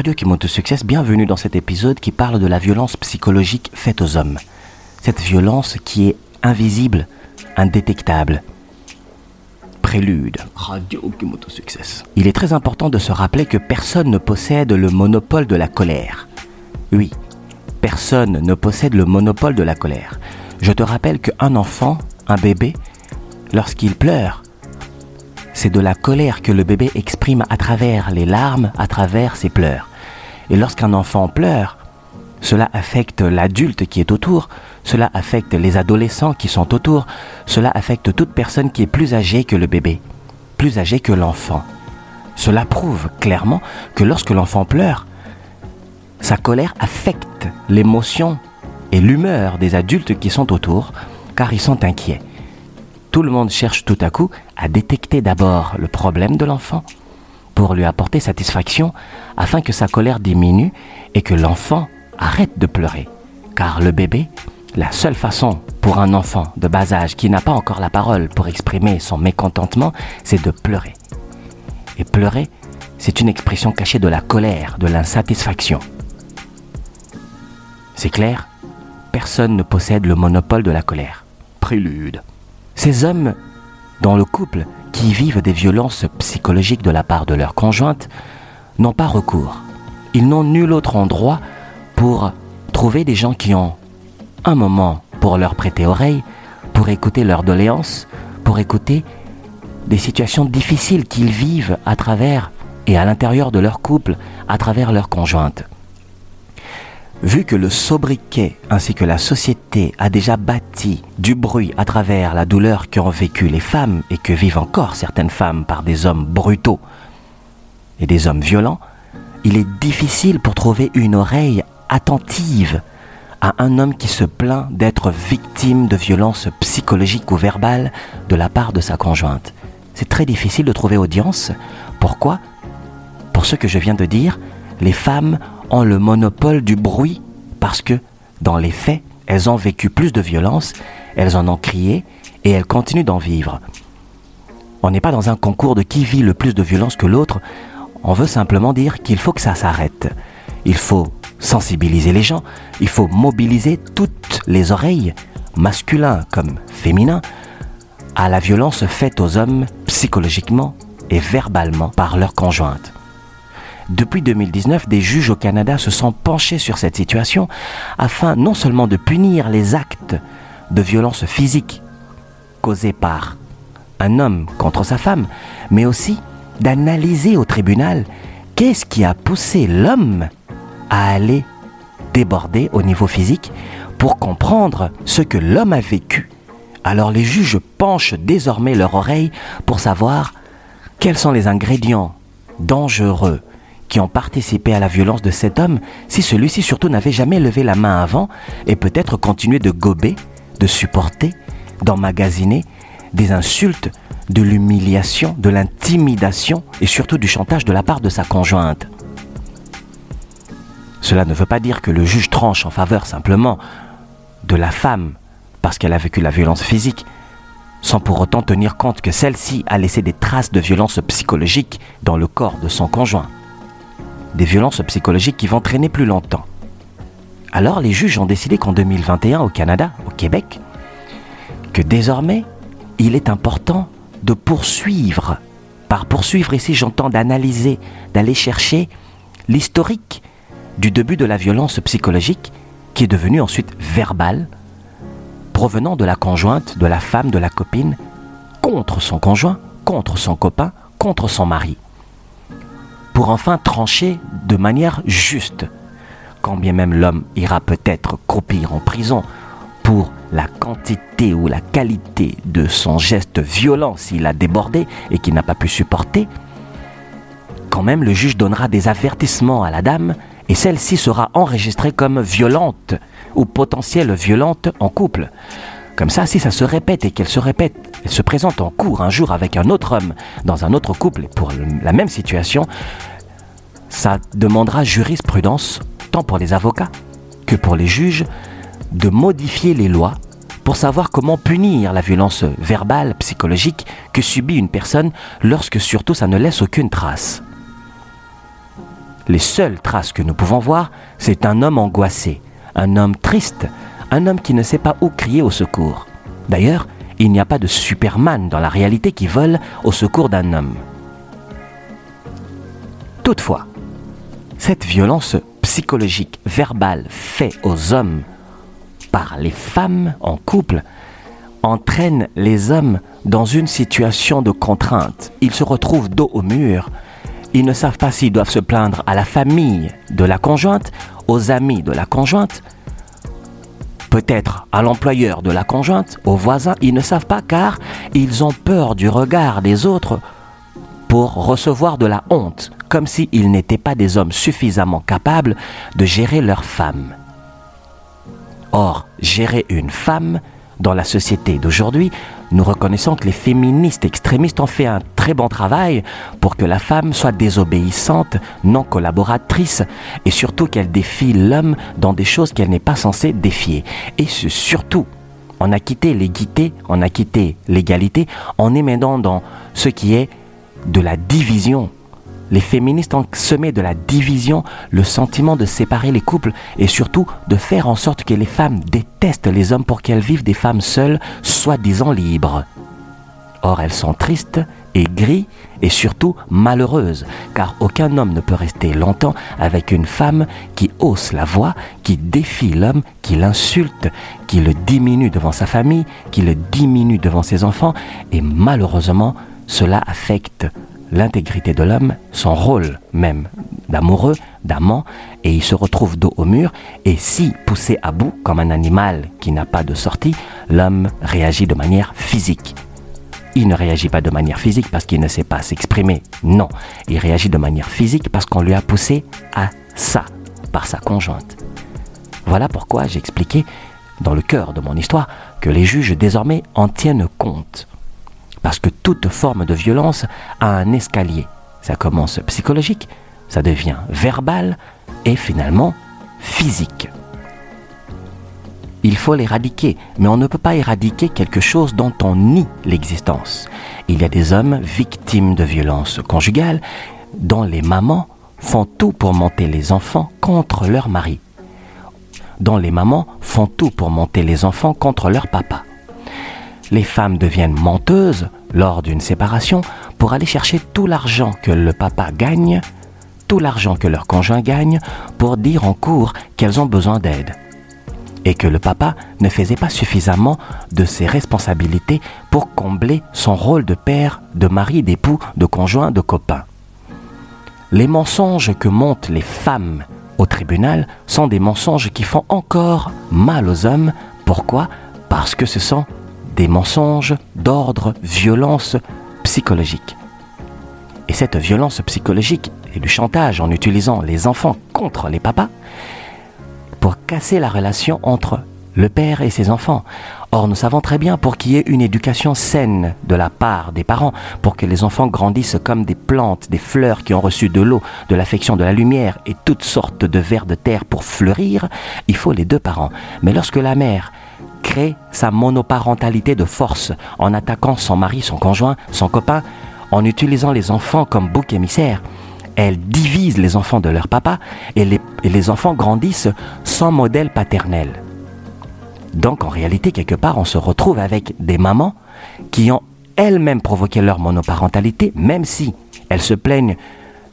Radio Kimoto Success, bienvenue dans cet épisode qui parle de la violence psychologique faite aux hommes. Cette violence qui est invisible, indétectable. Prélude. Radio Kimoto Success. Il est très important de se rappeler que personne ne possède le monopole de la colère. Oui, personne ne possède le monopole de la colère. Je te rappelle qu'un enfant, un bébé, lorsqu'il pleure, c'est de la colère que le bébé exprime à travers les larmes, à travers ses pleurs. Et lorsqu'un enfant pleure, cela affecte l'adulte qui est autour, cela affecte les adolescents qui sont autour, cela affecte toute personne qui est plus âgée que le bébé, plus âgée que l'enfant. Cela prouve clairement que lorsque l'enfant pleure, sa colère affecte l'émotion et l'humeur des adultes qui sont autour, car ils sont inquiets tout le monde cherche tout à coup à détecter d'abord le problème de l'enfant pour lui apporter satisfaction afin que sa colère diminue et que l'enfant arrête de pleurer. Car le bébé, la seule façon pour un enfant de bas âge qui n'a pas encore la parole pour exprimer son mécontentement, c'est de pleurer. Et pleurer, c'est une expression cachée de la colère, de l'insatisfaction. C'est clair Personne ne possède le monopole de la colère. Prélude. Ces hommes, dans le couple, qui vivent des violences psychologiques de la part de leur conjointe, n'ont pas recours. Ils n'ont nul autre endroit pour trouver des gens qui ont un moment pour leur prêter oreille, pour écouter leurs doléances, pour écouter des situations difficiles qu'ils vivent à travers et à l'intérieur de leur couple, à travers leur conjointe. Vu que le sobriquet ainsi que la société a déjà bâti du bruit à travers la douleur qu'ont vécu les femmes et que vivent encore certaines femmes par des hommes brutaux et des hommes violents, il est difficile pour trouver une oreille attentive à un homme qui se plaint d'être victime de violences psychologiques ou verbales de la part de sa conjointe. C'est très difficile de trouver audience. Pourquoi? Pour ce que je viens de dire, les femmes ont le monopole du bruit parce que, dans les faits, elles ont vécu plus de violence, elles en ont crié et elles continuent d'en vivre. On n'est pas dans un concours de qui vit le plus de violence que l'autre, on veut simplement dire qu'il faut que ça s'arrête. Il faut sensibiliser les gens, il faut mobiliser toutes les oreilles, masculins comme féminins, à la violence faite aux hommes psychologiquement et verbalement par leurs conjointes. Depuis 2019, des juges au Canada se sont penchés sur cette situation afin non seulement de punir les actes de violence physique causés par un homme contre sa femme, mais aussi d'analyser au tribunal qu'est-ce qui a poussé l'homme à aller déborder au niveau physique pour comprendre ce que l'homme a vécu. Alors les juges penchent désormais leur oreille pour savoir quels sont les ingrédients dangereux qui ont participé à la violence de cet homme si celui-ci surtout n'avait jamais levé la main avant et peut-être continué de gober, de supporter, d'emmagasiner des insultes, de l'humiliation, de l'intimidation et surtout du chantage de la part de sa conjointe. Cela ne veut pas dire que le juge tranche en faveur simplement de la femme parce qu'elle a vécu la violence physique, sans pour autant tenir compte que celle-ci a laissé des traces de violence psychologique dans le corps de son conjoint des violences psychologiques qui vont traîner plus longtemps. Alors les juges ont décidé qu'en 2021 au Canada, au Québec, que désormais, il est important de poursuivre. Par poursuivre ici, j'entends d'analyser, d'aller chercher l'historique du début de la violence psychologique qui est devenue ensuite verbale, provenant de la conjointe, de la femme, de la copine, contre son conjoint, contre son copain, contre son mari pour enfin trancher de manière juste. Quand bien même l'homme ira peut-être croupir en prison pour la quantité ou la qualité de son geste violent s'il a débordé et qu'il n'a pas pu supporter, quand même le juge donnera des avertissements à la dame et celle-ci sera enregistrée comme violente ou potentielle violente en couple. Comme ça, si ça se répète et qu'elle se répète, elle se présente en cours un jour avec un autre homme dans un autre couple pour la même situation, ça demandera jurisprudence, tant pour les avocats que pour les juges, de modifier les lois pour savoir comment punir la violence verbale, psychologique que subit une personne lorsque surtout ça ne laisse aucune trace. Les seules traces que nous pouvons voir, c'est un homme angoissé, un homme triste, un homme qui ne sait pas où crier au secours. D'ailleurs, il n'y a pas de Superman dans la réalité qui vole au secours d'un homme. Toutefois, cette violence psychologique, verbale, faite aux hommes par les femmes en couple, entraîne les hommes dans une situation de contrainte. Ils se retrouvent dos au mur. Ils ne savent pas s'ils doivent se plaindre à la famille de la conjointe, aux amis de la conjointe, peut-être à l'employeur de la conjointe, aux voisins. Ils ne savent pas car ils ont peur du regard des autres pour recevoir de la honte, comme s'ils n'étaient pas des hommes suffisamment capables de gérer leur femme. Or, gérer une femme, dans la société d'aujourd'hui, nous reconnaissons que les féministes extrémistes ont fait un très bon travail pour que la femme soit désobéissante, non collaboratrice, et surtout qu'elle défie l'homme dans des choses qu'elle n'est pas censée défier. Et surtout, on a quitté l'équité, on a quitté l'égalité, en émettant dans ce qui est de la division. Les féministes ont semé de la division, le sentiment de séparer les couples et surtout de faire en sorte que les femmes détestent les hommes pour qu'elles vivent des femmes seules, soi-disant libres. Or, elles sont tristes, aigries et surtout malheureuses, car aucun homme ne peut rester longtemps avec une femme qui hausse la voix, qui défie l'homme, qui l'insulte, qui le diminue devant sa famille, qui le diminue devant ses enfants, et malheureusement, cela affecte l'intégrité de l'homme, son rôle même d'amoureux, d'amant, et il se retrouve dos au mur, et si poussé à bout comme un animal qui n'a pas de sortie, l'homme réagit de manière physique. Il ne réagit pas de manière physique parce qu'il ne sait pas s'exprimer, non, il réagit de manière physique parce qu'on lui a poussé à ça par sa conjointe. Voilà pourquoi j'expliquais dans le cœur de mon histoire que les juges désormais en tiennent compte parce que toute forme de violence a un escalier. Ça commence psychologique, ça devient verbal et finalement physique. Il faut l'éradiquer, mais on ne peut pas éradiquer quelque chose dont on nie l'existence. Il y a des hommes victimes de violences conjugales dont les mamans font tout pour monter les enfants contre leur mari, dont les mamans font tout pour monter les enfants contre leur papa les femmes deviennent menteuses lors d'une séparation pour aller chercher tout l'argent que le papa gagne, tout l'argent que leur conjoint gagne, pour dire en cours qu'elles ont besoin d'aide. Et que le papa ne faisait pas suffisamment de ses responsabilités pour combler son rôle de père, de mari, d'époux, de conjoint, de copain. Les mensonges que montent les femmes au tribunal sont des mensonges qui font encore mal aux hommes. Pourquoi? Parce que ce sont des mensonges d'ordre violence psychologique. Et cette violence psychologique et du chantage en utilisant les enfants contre les papas pour casser la relation entre le père et ses enfants. Or, nous savons très bien pour qu'il y ait une éducation saine de la part des parents, pour que les enfants grandissent comme des plantes, des fleurs qui ont reçu de l'eau, de l'affection, de la lumière et toutes sortes de vers de terre pour fleurir, il faut les deux parents. Mais lorsque la mère crée sa monoparentalité de force en attaquant son mari, son conjoint, son copain, en utilisant les enfants comme bouc émissaire. Elle divise les enfants de leur papa et les, et les enfants grandissent sans modèle paternel. Donc en réalité, quelque part, on se retrouve avec des mamans qui ont elles-mêmes provoqué leur monoparentalité, même si elles se plaignent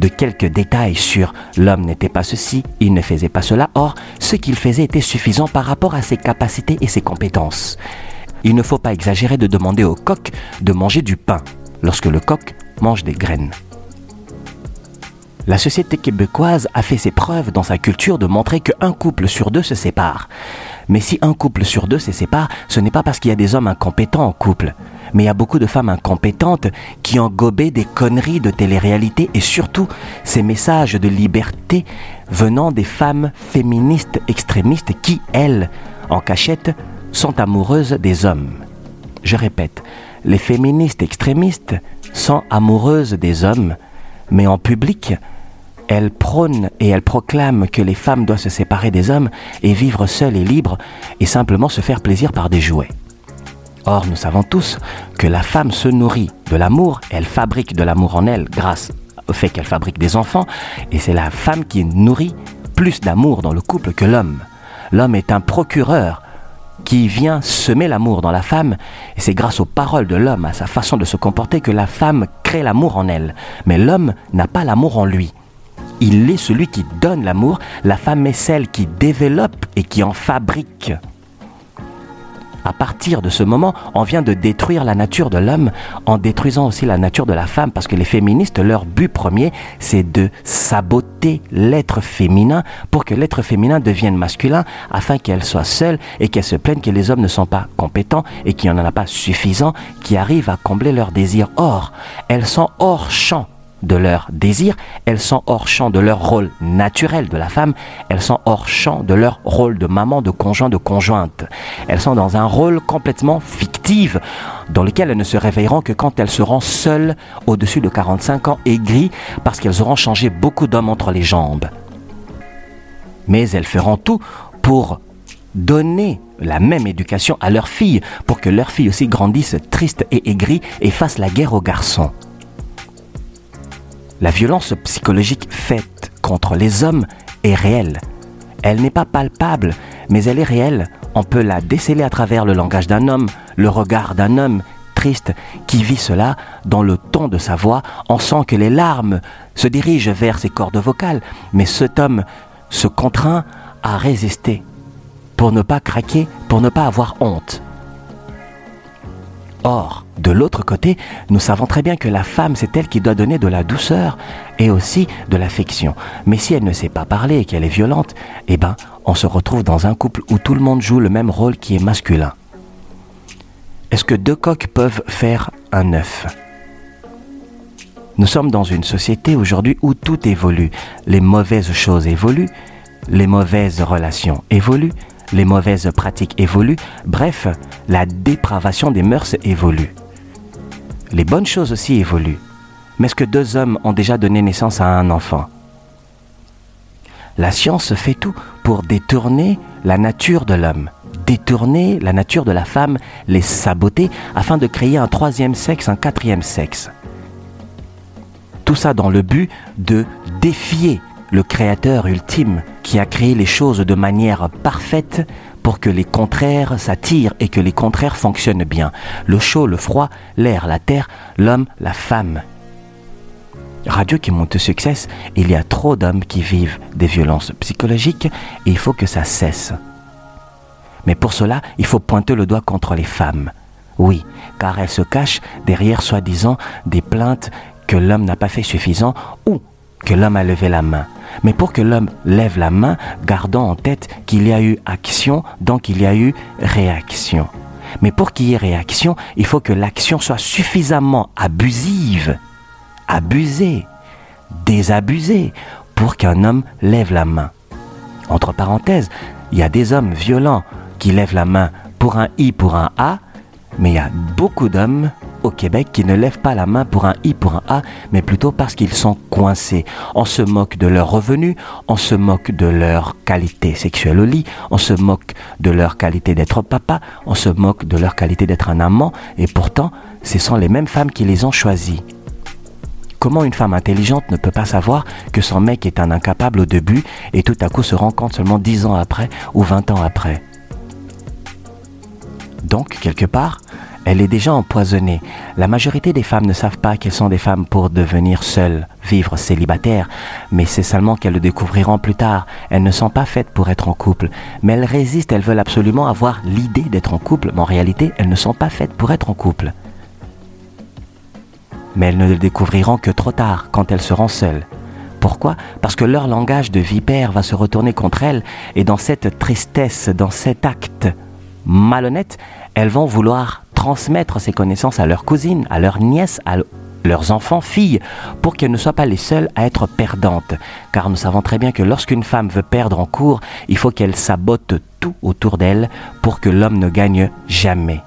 de quelques détails sur l'homme n'était pas ceci, il ne faisait pas cela. Or, ce qu'il faisait était suffisant par rapport à ses capacités et ses compétences. Il ne faut pas exagérer de demander au coq de manger du pain lorsque le coq mange des graines. La société québécoise a fait ses preuves dans sa culture de montrer qu'un couple sur deux se sépare. Mais si un couple sur deux se sépare, ce n'est pas parce qu'il y a des hommes incompétents en couple, mais il y a beaucoup de femmes incompétentes qui ont gobé des conneries de télé-réalité et surtout ces messages de liberté venant des femmes féministes extrémistes qui, elles, en cachette, sont amoureuses des hommes. Je répète, les féministes extrémistes sont amoureuses des hommes, mais en public, elles prônent et elles proclament que les femmes doivent se séparer des hommes et vivre seules et libres et simplement se faire plaisir par des jouets. Or, nous savons tous que la femme se nourrit de l'amour, elle fabrique de l'amour en elle grâce fait qu'elle fabrique des enfants, et c'est la femme qui nourrit plus d'amour dans le couple que l'homme. L'homme est un procureur qui vient semer l'amour dans la femme, et c'est grâce aux paroles de l'homme, à sa façon de se comporter, que la femme crée l'amour en elle. Mais l'homme n'a pas l'amour en lui. Il est celui qui donne l'amour, la femme est celle qui développe et qui en fabrique. À partir de ce moment, on vient de détruire la nature de l'homme en détruisant aussi la nature de la femme, parce que les féministes, leur but premier, c'est de saboter l'être féminin pour que l'être féminin devienne masculin, afin qu'elle soit seule et qu'elle se plaigne que les hommes ne sont pas compétents et qu'il n'y en a pas suffisant qui arrivent à combler leurs désirs. Or, elles sont hors champ de leur désir, elles sont hors champ de leur rôle naturel de la femme, elles sont hors champ de leur rôle de maman, de conjoint, de conjointe. Elles sont dans un rôle complètement fictif dans lequel elles ne se réveilleront que quand elles seront seules au-dessus de 45 ans, aigries, parce qu'elles auront changé beaucoup d'hommes entre les jambes. Mais elles feront tout pour donner la même éducation à leurs filles, pour que leurs filles aussi grandissent tristes et aigries et fassent la guerre aux garçons. La violence psychologique faite contre les hommes est réelle. Elle n'est pas palpable, mais elle est réelle. On peut la déceler à travers le langage d'un homme, le regard d'un homme triste qui vit cela dans le ton de sa voix. On sent que les larmes se dirigent vers ses cordes vocales, mais cet homme se contraint à résister pour ne pas craquer, pour ne pas avoir honte. Or, de l'autre côté, nous savons très bien que la femme, c'est elle qui doit donner de la douceur et aussi de l'affection. Mais si elle ne sait pas parler et qu'elle est violente, eh ben, on se retrouve dans un couple où tout le monde joue le même rôle qui est masculin. Est-ce que deux coqs peuvent faire un œuf? Nous sommes dans une société aujourd'hui où tout évolue. Les mauvaises choses évoluent, les mauvaises relations évoluent, les mauvaises pratiques évoluent, bref, la dépravation des mœurs évolue. Les bonnes choses aussi évoluent. Mais est-ce que deux hommes ont déjà donné naissance à un enfant? La science fait tout pour détourner la nature de l'homme, détourner la nature de la femme, les saboter afin de créer un troisième sexe, un quatrième sexe. Tout ça dans le but de défier le créateur ultime qui a créé les choses de manière parfaite pour que les contraires s'attirent et que les contraires fonctionnent bien. Le chaud, le froid, l'air, la terre, l'homme, la femme. Radio qui monte succès, il y a trop d'hommes qui vivent des violences psychologiques et il faut que ça cesse. Mais pour cela, il faut pointer le doigt contre les femmes. Oui, car elles se cachent derrière soi-disant des plaintes que l'homme n'a pas fait suffisant ou que l'homme a levé la main. Mais pour que l'homme lève la main, gardons en tête qu'il y a eu action, donc il y a eu réaction. Mais pour qu'il y ait réaction, il faut que l'action soit suffisamment abusive, abusée, désabusée, pour qu'un homme lève la main. Entre parenthèses, il y a des hommes violents qui lèvent la main pour un I, pour un A, mais il y a beaucoup d'hommes au Québec qui ne lèvent pas la main pour un I, pour un A, mais plutôt parce qu'ils sont coincés. On se moque de leurs revenus, on se moque de leur qualité sexuelle au lit, on se moque de leur qualité d'être papa, on se moque de leur qualité d'être un amant, et pourtant, ce sont les mêmes femmes qui les ont choisis. Comment une femme intelligente ne peut pas savoir que son mec est un incapable au début et tout à coup se rend compte seulement 10 ans après ou 20 ans après? Donc, quelque part, elle est déjà empoisonnée. La majorité des femmes ne savent pas qu'elles sont des femmes pour devenir seules, vivre célibataires, mais c'est seulement qu'elles le découvriront plus tard. Elles ne sont pas faites pour être en couple, mais elles résistent, elles veulent absolument avoir l'idée d'être en couple, mais en réalité, elles ne sont pas faites pour être en couple. Mais elles ne le découvriront que trop tard, quand elles seront seules. Pourquoi? Parce que leur langage de vipère va se retourner contre elles, et dans cette tristesse, dans cet acte malhonnête, elles vont vouloir transmettre ces connaissances à leurs cousines, à leurs nièces, à leurs enfants, filles, pour qu'elles ne soient pas les seules à être perdantes. Car nous savons très bien que lorsqu'une femme veut perdre en cours, il faut qu'elle sabote tout autour d'elle pour que l'homme ne gagne jamais.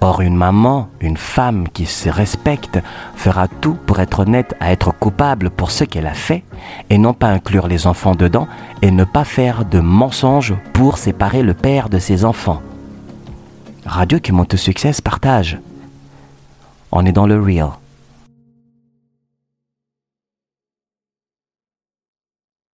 Or, une maman, une femme qui se respecte, fera tout pour être honnête à être coupable pour ce qu'elle a fait, et non pas inclure les enfants dedans, et ne pas faire de mensonges pour séparer le père de ses enfants. Radio qui monte succès partage. On est dans le real.